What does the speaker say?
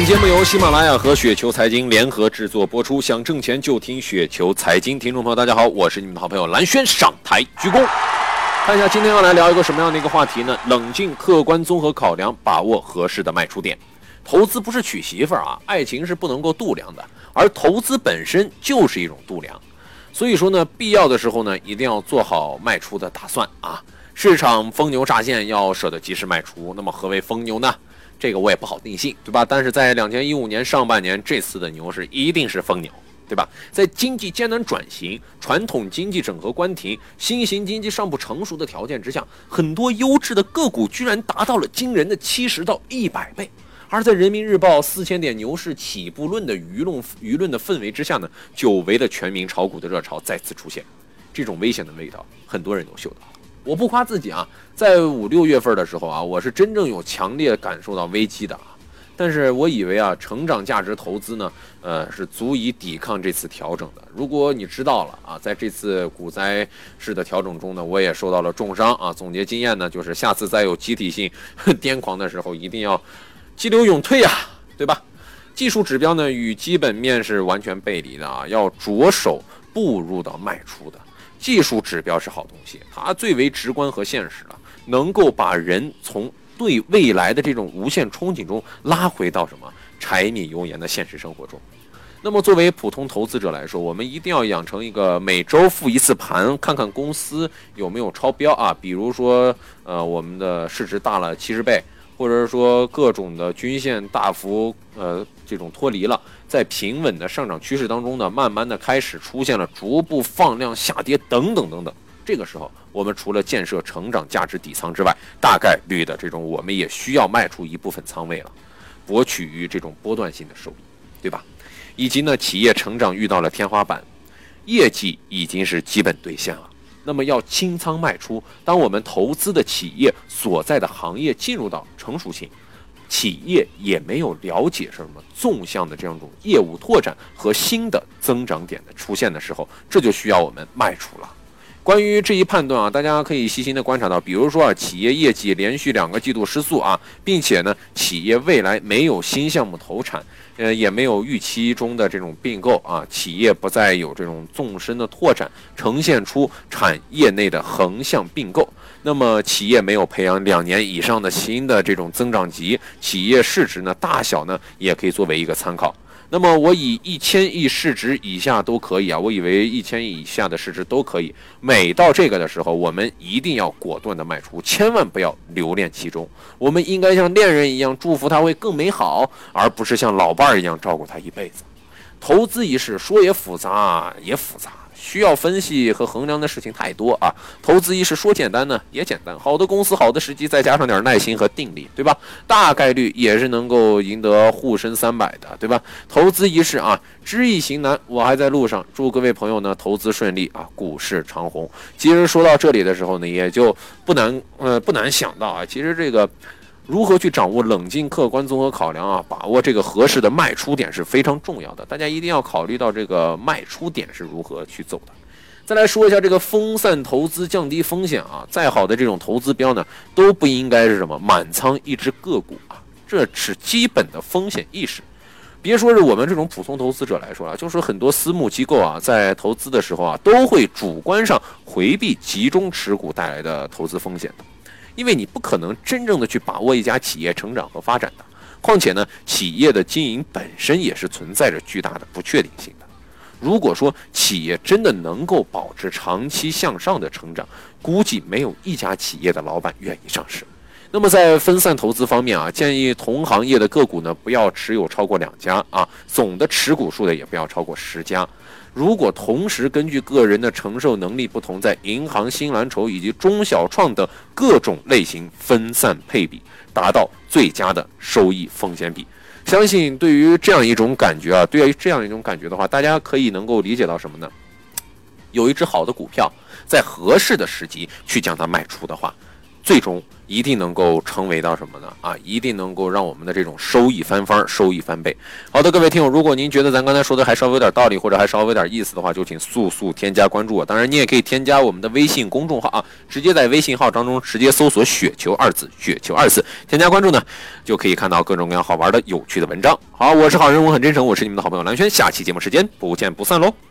本节目由喜马拉雅和雪球财经联合制作播出。想挣钱就听雪球财经，听众朋友大家好，我是你们的好朋友蓝轩，上台鞠躬。看一下今天要来聊一个什么样的一个话题呢？冷静、客观、综合考量，把握合适的卖出点。投资不是娶媳妇儿啊，爱情是不能够度量的，而投资本身就是一种度量。所以说呢，必要的时候呢，一定要做好卖出的打算啊。市场疯牛乍现，要舍得及时卖出。那么何为疯牛呢？这个我也不好定性，对吧？但是在两千一五年上半年，这次的牛市一定是疯牛，对吧？在经济艰难转型、传统经济整合关停、新型经济尚不成熟的条件之下，很多优质的个股居然达到了惊人的七十到一百倍。而在人民日报四千点牛市起步论的舆论舆论的氛围之下呢，久违的全民炒股的热潮再次出现，这种危险的味道，很多人都嗅到了。我不夸自己啊，在五六月份的时候啊，我是真正有强烈感受到危机的啊。但是我以为啊，成长价值投资呢，呃，是足以抵抗这次调整的。如果你知道了啊，在这次股灾式的调整中呢，我也受到了重伤啊。总结经验呢，就是下次再有集体性癫狂的时候，一定要激流勇退呀，对吧？技术指标呢，与基本面是完全背离的啊，要着手步入到卖出的。技术指标是好东西，它最为直观和现实了，能够把人从对未来的这种无限憧憬中拉回到什么柴米油盐的现实生活中。那么，作为普通投资者来说，我们一定要养成一个每周复一次盘，看看公司有没有超标啊。比如说，呃，我们的市值大了七十倍，或者是说各种的均线大幅呃这种脱离了。在平稳的上涨趋势当中呢，慢慢的开始出现了逐步放量下跌等等等等。这个时候，我们除了建设成长价值底仓之外，大概率的这种我们也需要卖出一部分仓位了，博取于这种波段性的收益，对吧？以及呢，企业成长遇到了天花板，业绩已经是基本兑现了，那么要清仓卖出。当我们投资的企业所在的行业进入到成熟性。企业也没有了解什么纵向的这样一种业务拓展和新的增长点的出现的时候，这就需要我们卖出了。关于这一判断啊，大家可以细心的观察到，比如说啊，企业业绩连续两个季度失速啊，并且呢，企业未来没有新项目投产，呃，也没有预期中的这种并购啊，企业不再有这种纵深的拓展，呈现出产业内的横向并购。那么企业没有培养两年以上的新的这种增长级，企业市值呢大小呢也可以作为一个参考。那么我以一千亿市值以下都可以啊，我以为一千亿以下的市值都可以。每到这个的时候，我们一定要果断的卖出，千万不要留恋其中。我们应该像恋人一样祝福他会更美好，而不是像老伴儿一样照顾他一辈子。投资一事说也复杂也复杂。需要分析和衡量的事情太多啊！投资一事说简单呢，也简单。好的公司、好的时机，再加上点耐心和定力，对吧？大概率也是能够赢得沪深三百的，对吧？投资一事啊，知易行难。我还在路上，祝各位朋友呢投资顺利啊，股市长红。其实说到这里的时候呢，也就不难呃不难想到啊，其实这个。如何去掌握冷静、客观、综合考量啊？把握这个合适的卖出点是非常重要的。大家一定要考虑到这个卖出点是如何去走的。再来说一下这个分散投资、降低风险啊。再好的这种投资标呢，都不应该是什么满仓一只个股啊，这是基本的风险意识。别说是我们这种普通投资者来说了，就是很多私募机构啊，在投资的时候啊，都会主观上回避集中持股带来的投资风险。因为你不可能真正的去把握一家企业成长和发展的，况且呢，企业的经营本身也是存在着巨大的不确定性的。如果说企业真的能够保持长期向上的成长，估计没有一家企业的老板愿意上市。那么在分散投资方面啊，建议同行业的个股呢不要持有超过两家啊，总的持股数呢也不要超过十家。如果同时根据个人的承受能力不同，在银行、新蓝筹以及中小创等各种类型分散配比，达到最佳的收益风险比。相信对于这样一种感觉啊，对于这样一种感觉的话，大家可以能够理解到什么呢？有一只好的股票，在合适的时机去将它卖出的话，最终一定能够成为到什么呢？啊，一定能够让我们的这种收益翻番，收益翻倍。好的，各位听友，如果您觉得咱刚才说的还稍微有点道理，或者还稍微有点意思的话，就请速速添加关注我。当然，你也可以添加我们的微信公众号啊，直接在微信号当中直接搜索“雪球二字”，雪球二字，添加关注呢，就可以看到各种各样好玩的、有趣的文章。好，我是好人，我很真诚，我是你们的好朋友蓝轩，下期节目时间不见不散喽。